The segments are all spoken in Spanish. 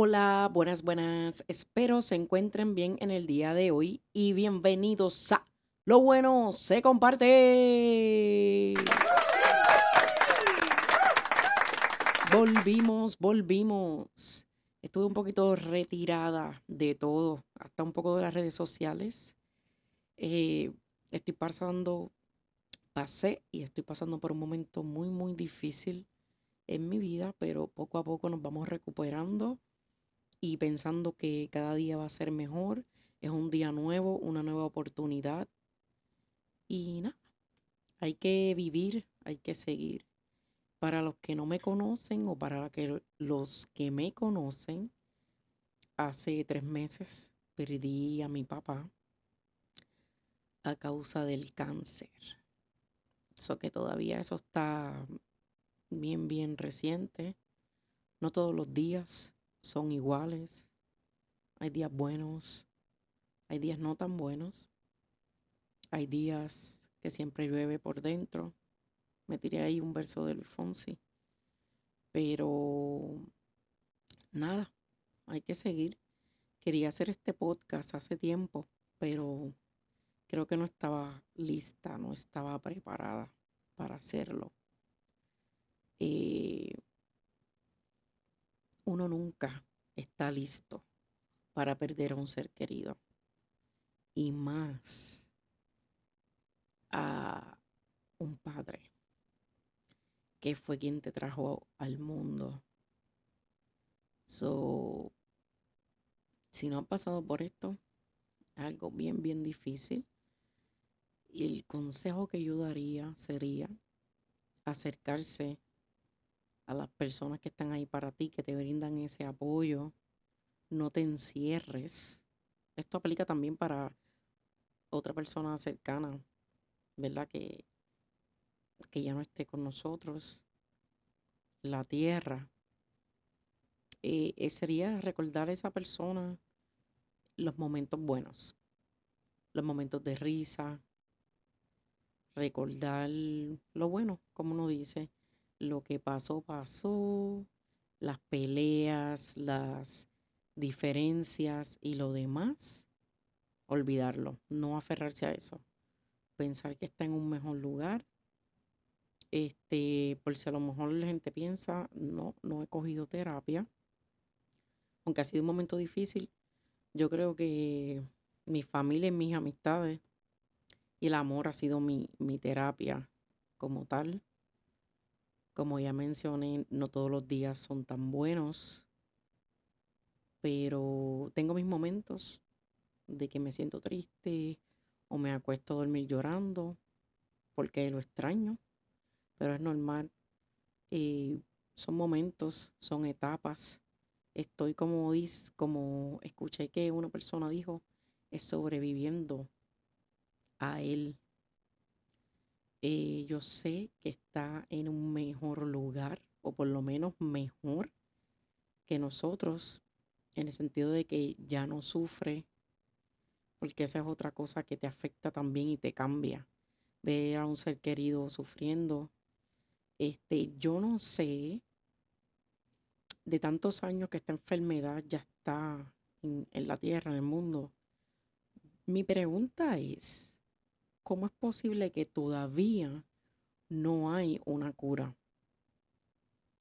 Hola, buenas, buenas. Espero se encuentren bien en el día de hoy y bienvenidos a Lo bueno se comparte. Volvimos, volvimos. Estuve un poquito retirada de todo, hasta un poco de las redes sociales. Eh, estoy pasando, pasé y estoy pasando por un momento muy, muy difícil en mi vida, pero poco a poco nos vamos recuperando y pensando que cada día va a ser mejor. Es un día nuevo, una nueva oportunidad. Y nada, hay que vivir, hay que seguir. Para los que no me conocen o para los que me conocen, hace tres meses perdí a mi papá a causa del cáncer. Eso que todavía eso está bien, bien reciente. No todos los días son iguales. Hay días buenos, hay días no tan buenos. Hay días que siempre llueve por dentro. Me tiré ahí un verso de Luis Fonsi. Pero nada, hay que seguir. Quería hacer este podcast hace tiempo, pero creo que no estaba lista, no estaba preparada para hacerlo. Eh, nunca está listo para perder a un ser querido. Y más a un padre que fue quien te trajo al mundo. So, si no han pasado por esto, es algo bien, bien difícil. Y el consejo que yo daría sería acercarse a las personas que están ahí para ti, que te brindan ese apoyo. No te encierres. Esto aplica también para otra persona cercana, ¿verdad? Que, que ya no esté con nosotros. La tierra. Eh, eh, sería recordar a esa persona los momentos buenos, los momentos de risa, recordar lo bueno, como uno dice, lo que pasó, pasó, las peleas, las diferencias y lo demás, olvidarlo, no aferrarse a eso. Pensar que está en un mejor lugar. Este, por si a lo mejor la gente piensa, no, no he cogido terapia. Aunque ha sido un momento difícil, yo creo que mi familia y mis amistades y el amor ha sido mi, mi terapia como tal. Como ya mencioné, no todos los días son tan buenos, pero tengo mis momentos de que me siento triste o me acuesto a dormir llorando porque lo extraño, pero es normal. Eh, son momentos, son etapas. Estoy como, como escuché que una persona dijo, es sobreviviendo a él eh, yo sé que está en un mejor lugar, o por lo menos mejor que nosotros, en el sentido de que ya no sufre, porque esa es otra cosa que te afecta también y te cambia. Ver a un ser querido sufriendo. Este, yo no sé, de tantos años que esta enfermedad ya está en la tierra, en el mundo. Mi pregunta es, ¿cómo es posible que todavía no hay una cura?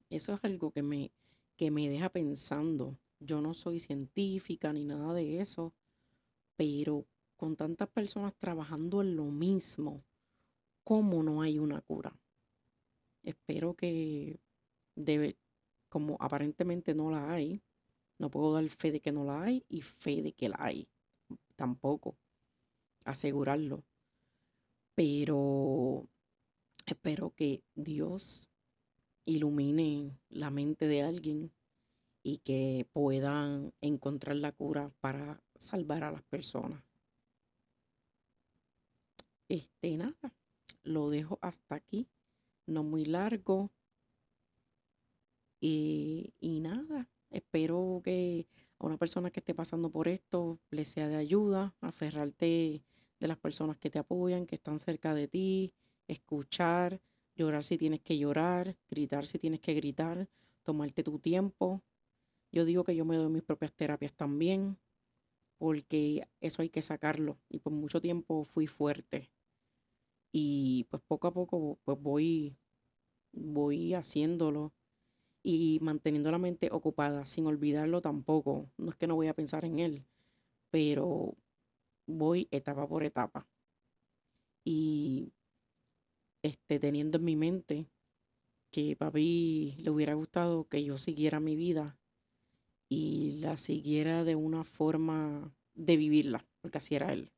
Eso es algo que me, que me deja pensando. Yo no soy científica ni nada de eso, pero con tantas personas trabajando en lo mismo, ¿cómo no hay una cura? Espero que debe, como aparentemente no la hay, no puedo dar fe de que no la hay y fe de que la hay. Tampoco. Asegurarlo pero espero que Dios ilumine la mente de alguien y que puedan encontrar la cura para salvar a las personas. Este, nada, lo dejo hasta aquí, no muy largo. Y, y nada, espero que a una persona que esté pasando por esto le sea de ayuda, aferrarte de las personas que te apoyan, que están cerca de ti, escuchar, llorar si tienes que llorar, gritar si tienes que gritar, tomarte tu tiempo. Yo digo que yo me doy mis propias terapias también, porque eso hay que sacarlo. Y por mucho tiempo fui fuerte. Y pues poco a poco pues voy, voy haciéndolo y manteniendo la mente ocupada, sin olvidarlo tampoco. No es que no voy a pensar en él, pero voy etapa por etapa. Y este, teniendo en mi mente que papi le hubiera gustado que yo siguiera mi vida y la siguiera de una forma de vivirla, porque así era él.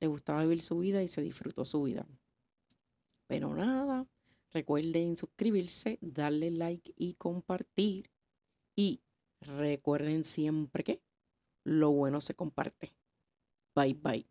Le gustaba vivir su vida y se disfrutó su vida. Pero nada, recuerden suscribirse, darle like y compartir. Y recuerden siempre que lo bueno se comparte. Bye bye.